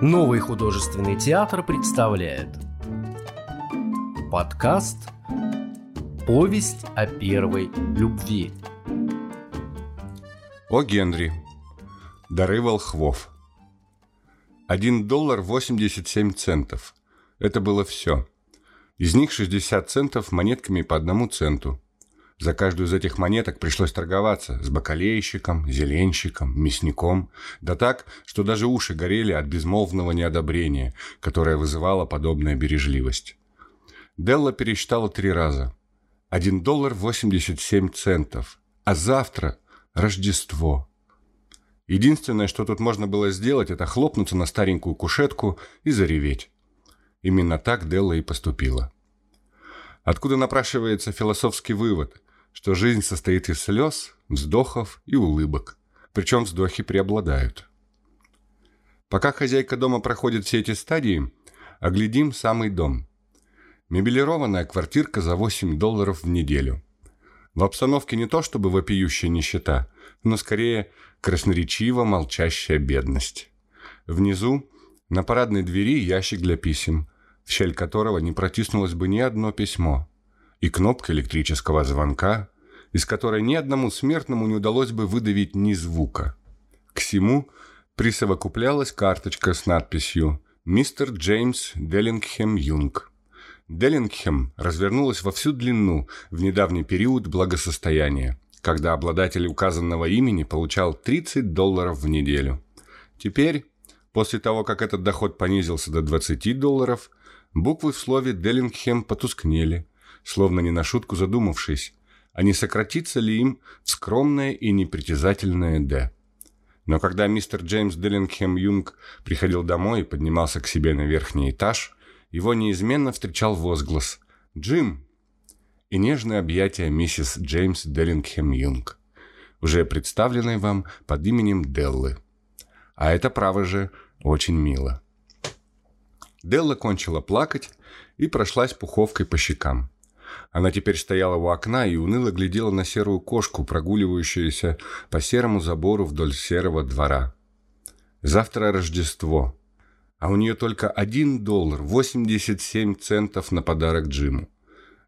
Новый художественный театр представляет Подкаст «Повесть о первой любви» О Генри. Дары волхвов. Один доллар восемьдесят семь центов. Это было все. Из них 60 центов монетками по одному центу. За каждую из этих монеток пришлось торговаться с бакалейщиком, зеленщиком, мясником. Да так, что даже уши горели от безмолвного неодобрения, которое вызывало подобная бережливость. Делла пересчитала три раза. Один доллар восемьдесят семь центов. А завтра Рождество. Единственное, что тут можно было сделать, это хлопнуться на старенькую кушетку и зареветь. Именно так Делла и поступила. Откуда напрашивается философский вывод, что жизнь состоит из слез, вздохов и улыбок. Причем вздохи преобладают. Пока хозяйка дома проходит все эти стадии, оглядим самый дом. Мебелированная квартирка за 8 долларов в неделю. В обстановке не то чтобы вопиющая нищета, но скорее красноречиво молчащая бедность. Внизу на парадной двери ящик для писем, в щель которого не протиснулось бы ни одно письмо и кнопка электрического звонка, из которой ни одному смертному не удалось бы выдавить ни звука. К всему присовокуплялась карточка с надписью «Мистер Джеймс Деллингхэм Юнг». Деллингхэм развернулась во всю длину в недавний период благосостояния, когда обладатель указанного имени получал 30 долларов в неделю. Теперь, после того, как этот доход понизился до 20 долларов, буквы в слове Деллингхэм потускнели – словно не на шутку задумавшись, а не сократится ли им в скромное и непритязательное «Д». Но когда мистер Джеймс Деллингхэм Юнг приходил домой и поднимался к себе на верхний этаж, его неизменно встречал возглас «Джим!» и нежное объятие миссис Джеймс Деллингхэм Юнг, уже представленной вам под именем Деллы. А это, право же, очень мило. Делла кончила плакать и прошлась пуховкой по щекам. Она теперь стояла у окна и уныло глядела на серую кошку, прогуливающуюся по серому забору вдоль серого двора. Завтра Рождество, а у нее только один доллар 87 центов на подарок Джиму.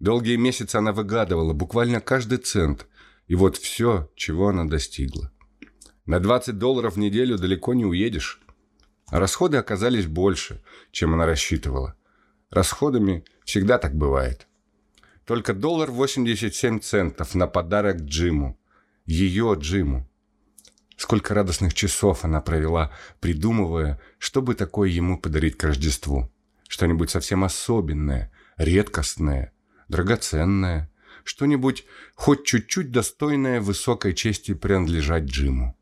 Долгие месяцы она выгадывала буквально каждый цент, и вот все, чего она достигла. На 20 долларов в неделю далеко не уедешь. Расходы оказались больше, чем она рассчитывала. Расходами всегда так бывает. Только доллар 87 центов на подарок Джиму. Ее Джиму. Сколько радостных часов она провела, придумывая, что бы такое ему подарить к Рождеству. Что-нибудь совсем особенное, редкостное, драгоценное. Что-нибудь хоть чуть-чуть достойное высокой чести принадлежать Джиму.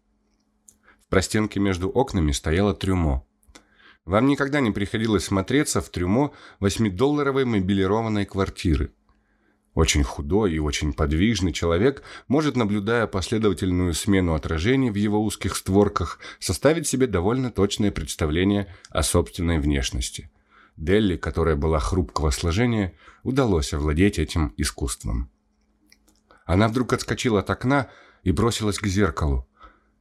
В простенке между окнами стояло трюмо. Вам никогда не приходилось смотреться в трюмо восьмидолларовой мобилированной квартиры – очень худой и очень подвижный человек может, наблюдая последовательную смену отражений в его узких створках, составить себе довольно точное представление о собственной внешности. Делли, которая была хрупкого сложения, удалось овладеть этим искусством. Она вдруг отскочила от окна и бросилась к зеркалу.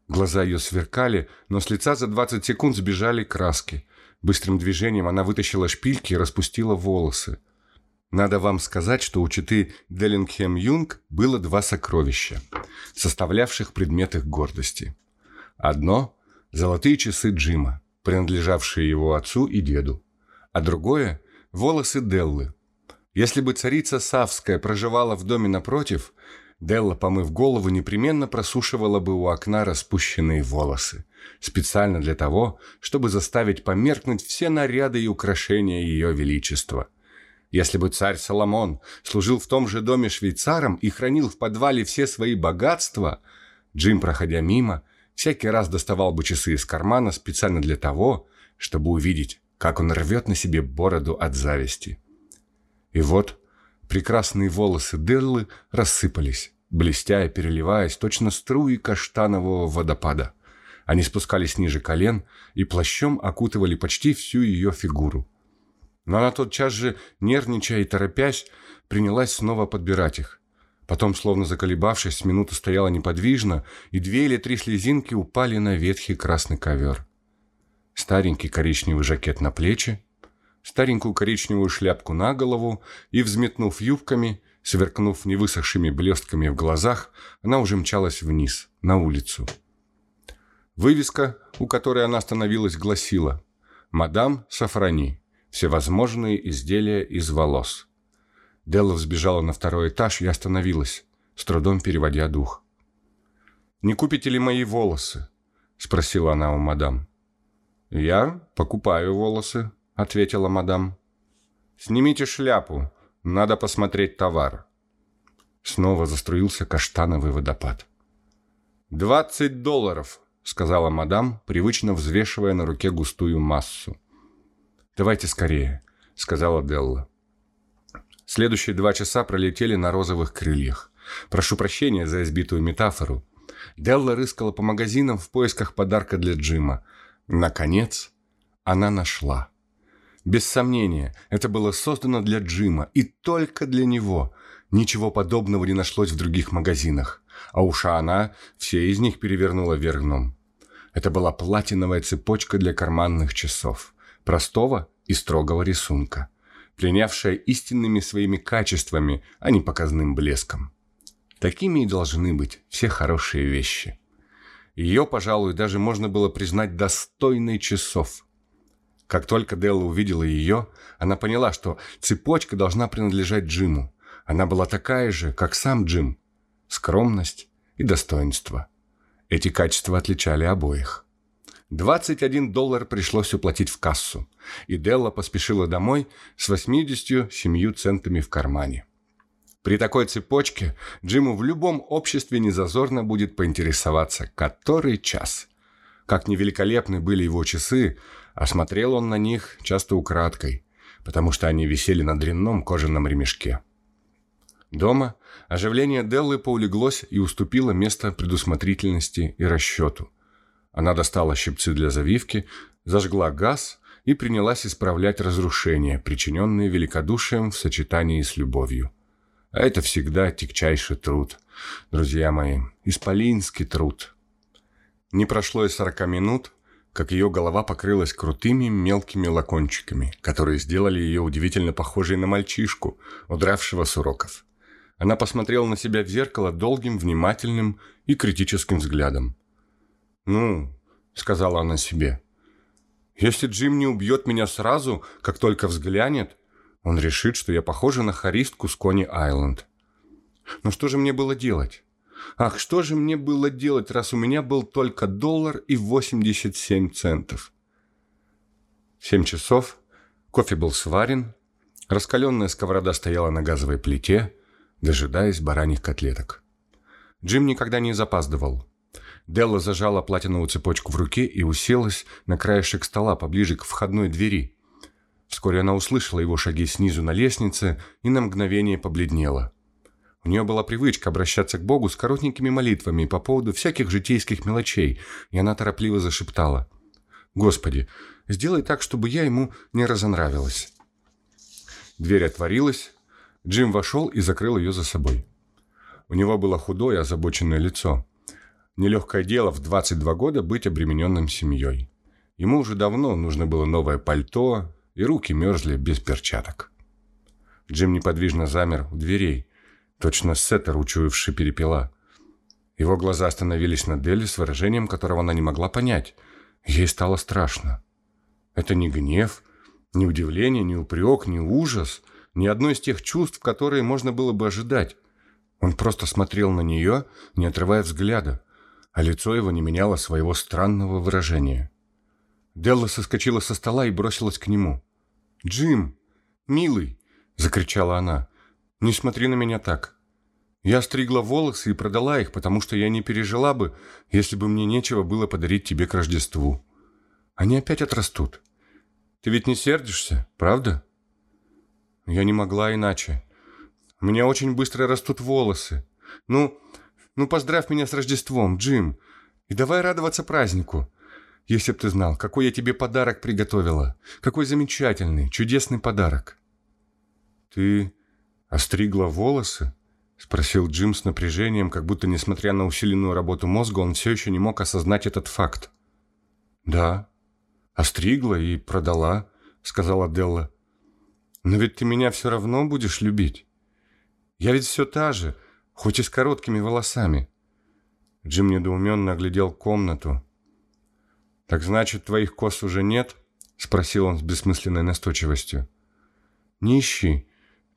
Глаза ее сверкали, но с лица за 20 секунд сбежали краски. Быстрым движением она вытащила шпильки и распустила волосы. Надо вам сказать, что у читы Деллингхэм Юнг было два сокровища, составлявших предмет их гордости. Одно – золотые часы Джима, принадлежавшие его отцу и деду, а другое – волосы Деллы. Если бы царица Савская проживала в доме напротив, Делла, помыв голову, непременно просушивала бы у окна распущенные волосы, специально для того, чтобы заставить померкнуть все наряды и украшения ее величества – если бы царь Соломон служил в том же доме швейцаром и хранил в подвале все свои богатства, Джим, проходя мимо, всякий раз доставал бы часы из кармана специально для того, чтобы увидеть, как он рвет на себе бороду от зависти. И вот прекрасные волосы Деллы рассыпались, блестя и переливаясь, точно струи каштанового водопада. Они спускались ниже колен и плащом окутывали почти всю ее фигуру. Но она тотчас же, нервничая и торопясь, принялась снова подбирать их. Потом, словно заколебавшись, с минуту стояла неподвижно, и две или три слезинки упали на ветхий красный ковер. старенький коричневый жакет на плечи, старенькую коричневую шляпку на голову и, взметнув юбками, сверкнув невысохшими блестками в глазах, она уже мчалась вниз, на улицу. Вывеска, у которой она остановилась, гласила «Мадам Сафрани. Всевозможные изделия из волос». Делла взбежала на второй этаж и остановилась, с трудом переводя дух. «Не купите ли мои волосы?» – спросила она у мадам. «Я покупаю волосы», — ответила мадам. «Снимите шляпу, надо посмотреть товар». Снова заструился каштановый водопад. «Двадцать долларов», — сказала мадам, привычно взвешивая на руке густую массу. «Давайте скорее», — сказала Делла. Следующие два часа пролетели на розовых крыльях. Прошу прощения за избитую метафору. Делла рыскала по магазинам в поисках подарка для Джима. Наконец, она нашла. Без сомнения, это было создано для Джима, и только для него. Ничего подобного не нашлось в других магазинах. А уж она все из них перевернула вверх дном. Это была платиновая цепочка для карманных часов. Простого и строгого рисунка. Пленявшая истинными своими качествами, а не показным блеском. Такими и должны быть все хорошие вещи. Ее, пожалуй, даже можно было признать достойной часов – как только Делла увидела ее, она поняла, что цепочка должна принадлежать Джиму. Она была такая же, как сам Джим. Скромность и достоинство. Эти качества отличали обоих. 21 доллар пришлось уплатить в кассу, и Делла поспешила домой с 87 центами в кармане. При такой цепочке Джиму в любом обществе незазорно будет поинтересоваться, который час. Как невеликолепны были его часы, Осмотрел он на них часто украдкой, потому что они висели на дрянном кожаном ремешке. Дома оживление Деллы поулеглось и уступило место предусмотрительности и расчету. Она достала щипцы для завивки, зажгла газ и принялась исправлять разрушения, причиненные великодушием в сочетании с любовью. А это всегда тягчайший труд, друзья мои, исполинский труд. Не прошло и сорока минут, как ее голова покрылась крутыми мелкими лакончиками, которые сделали ее удивительно похожей на мальчишку, удравшего с уроков. Она посмотрела на себя в зеркало долгим, внимательным и критическим взглядом. «Ну», — сказала она себе, — «если Джим не убьет меня сразу, как только взглянет, он решит, что я похожа на харистку с Кони-Айленд. Но что же мне было делать? Ах, что же мне было делать, раз у меня был только доллар и 87 центов? Семь часов, кофе был сварен, раскаленная сковорода стояла на газовой плите, дожидаясь бараньих котлеток. Джим никогда не запаздывал. Делла зажала платиновую цепочку в руке и уселась на краешек стола поближе к входной двери. Вскоре она услышала его шаги снизу на лестнице и на мгновение побледнела – у нее была привычка обращаться к Богу с коротенькими молитвами по поводу всяких житейских мелочей, и она торопливо зашептала. «Господи, сделай так, чтобы я ему не разонравилась». Дверь отворилась, Джим вошел и закрыл ее за собой. У него было худое, озабоченное лицо. Нелегкое дело в 22 года быть обремененным семьей. Ему уже давно нужно было новое пальто, и руки мерзли без перчаток. Джим неподвижно замер у дверей – Точно сеттер, учуявший перепела. Его глаза остановились на Делли с выражением, которого она не могла понять. Ей стало страшно. Это не гнев, не удивление, не упрек, не ужас, ни одно из тех чувств, которые можно было бы ожидать. Он просто смотрел на нее, не отрывая взгляда, а лицо его не меняло своего странного выражения. Делла соскочила со стола и бросилась к нему. «Джим! Милый!» — закричала она. «Не смотри на меня так. Я стригла волосы и продала их, потому что я не пережила бы, если бы мне нечего было подарить тебе к Рождеству. Они опять отрастут. Ты ведь не сердишься, правда?» Я не могла иначе. У меня очень быстро растут волосы. Ну, ну поздравь меня с Рождеством, Джим. И давай радоваться празднику. Если б ты знал, какой я тебе подарок приготовила. Какой замечательный, чудесный подарок. Ты «Остригла волосы?» – спросил Джим с напряжением, как будто, несмотря на усиленную работу мозга, он все еще не мог осознать этот факт. «Да. «Остригла и продала», — сказала Делла. «Но ведь ты меня все равно будешь любить. Я ведь все та же, хоть и с короткими волосами». Джим недоуменно оглядел комнату. «Так значит, твоих кос уже нет?» — спросил он с бессмысленной настойчивостью. «Не ищи,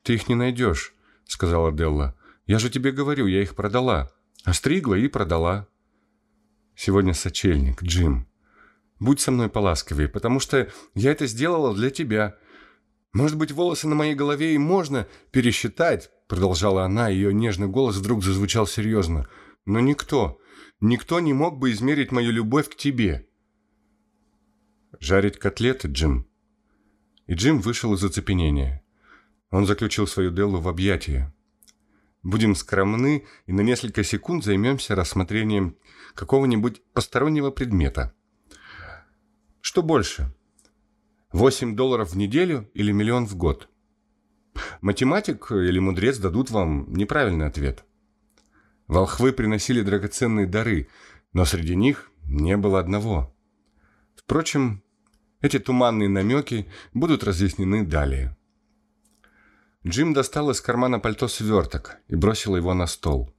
ты их не найдешь», — сказала Делла. «Я же тебе говорю, я их продала. Остригла и продала». «Сегодня сочельник, Джим. Будь со мной поласковее, потому что я это сделала для тебя. Может быть, волосы на моей голове и можно пересчитать, продолжала она, ее нежный голос вдруг зазвучал серьезно. Но никто, никто не мог бы измерить мою любовь к тебе. Жарить котлеты, Джим. И Джим вышел из оцепенения. Он заключил свою Деллу в объятия. Будем скромны и на несколько секунд займемся рассмотрением какого-нибудь постороннего предмета – что больше? 8 долларов в неделю или миллион в год? Математик или мудрец дадут вам неправильный ответ. Волхвы приносили драгоценные дары, но среди них не было одного. Впрочем, эти туманные намеки будут разъяснены далее. Джим достал из кармана пальто сверток и бросил его на стол.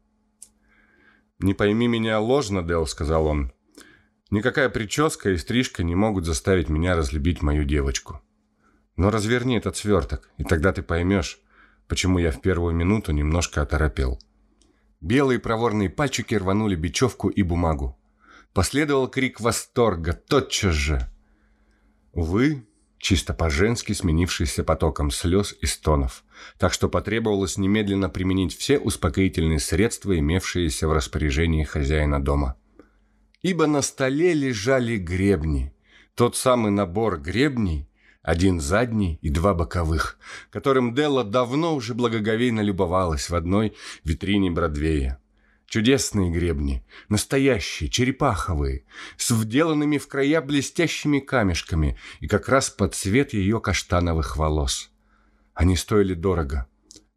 «Не пойми меня ложно, Дэл», — сказал он. Никакая прическа и стрижка не могут заставить меня разлюбить мою девочку. Но разверни этот сверток, и тогда ты поймешь, почему я в первую минуту немножко оторопел. Белые проворные пальчики рванули бечевку и бумагу. Последовал крик восторга тотчас же. Увы, чисто по-женски сменившийся потоком слез и стонов, так что потребовалось немедленно применить все успокоительные средства, имевшиеся в распоряжении хозяина дома ибо на столе лежали гребни, тот самый набор гребней, один задний и два боковых, которым Делла давно уже благоговейно любовалась в одной витрине Бродвея. Чудесные гребни, настоящие, черепаховые, с вделанными в края блестящими камешками и как раз под цвет ее каштановых волос. Они стоили дорого.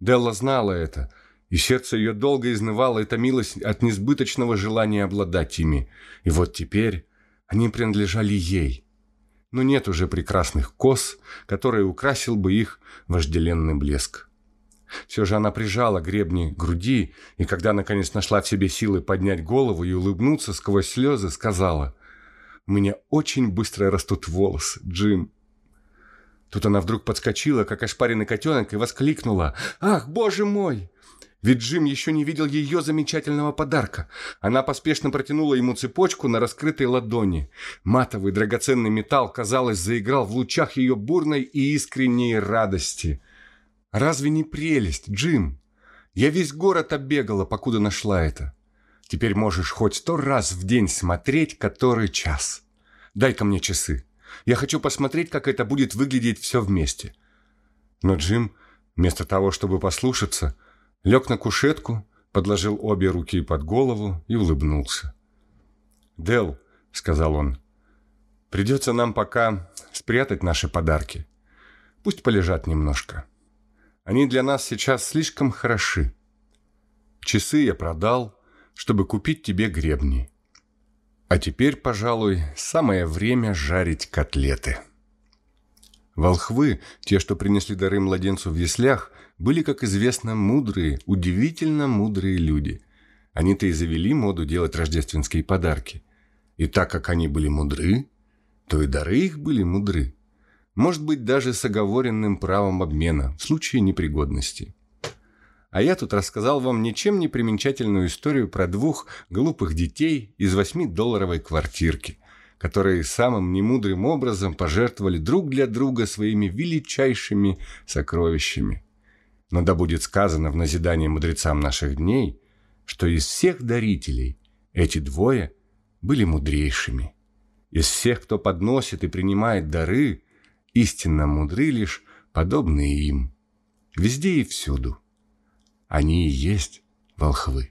Делла знала это, и сердце ее долго изнывало и томилось от несбыточного желания обладать ими. И вот теперь они принадлежали ей. Но нет уже прекрасных кос, которые украсил бы их вожделенный блеск. Все же она прижала гребни к груди, и когда наконец нашла в себе силы поднять голову и улыбнуться сквозь слезы, сказала, «У меня очень быстро растут волосы, Джим». Тут она вдруг подскочила, как ошпаренный котенок, и воскликнула, «Ах, боже мой! Ведь Джим еще не видел ее замечательного подарка. Она поспешно протянула ему цепочку на раскрытой ладони. Матовый драгоценный металл, казалось, заиграл в лучах ее бурной и искренней радости. «Разве не прелесть, Джим? Я весь город оббегала, покуда нашла это. Теперь можешь хоть сто раз в день смотреть, который час. Дай-ка мне часы. Я хочу посмотреть, как это будет выглядеть все вместе». Но Джим, вместо того, чтобы послушаться, лег на кушетку, подложил обе руки под голову и улыбнулся. «Дел», — сказал он, — «придется нам пока спрятать наши подарки. Пусть полежат немножко. Они для нас сейчас слишком хороши. Часы я продал, чтобы купить тебе гребни. А теперь, пожалуй, самое время жарить котлеты». Волхвы, те, что принесли дары младенцу в яслях, были, как известно, мудрые, удивительно мудрые люди. Они-то и завели моду делать рождественские подарки. И так как они были мудры, то и дары их были мудры. Может быть, даже с оговоренным правом обмена в случае непригодности. А я тут рассказал вам ничем не примечательную историю про двух глупых детей из восьмидолларовой квартирки, которые самым немудрым образом пожертвовали друг для друга своими величайшими сокровищами. Но да будет сказано в назидании мудрецам наших дней, что из всех дарителей эти двое были мудрейшими. Из всех, кто подносит и принимает дары, истинно мудры лишь подобные им. Везде и всюду. Они и есть волхвы.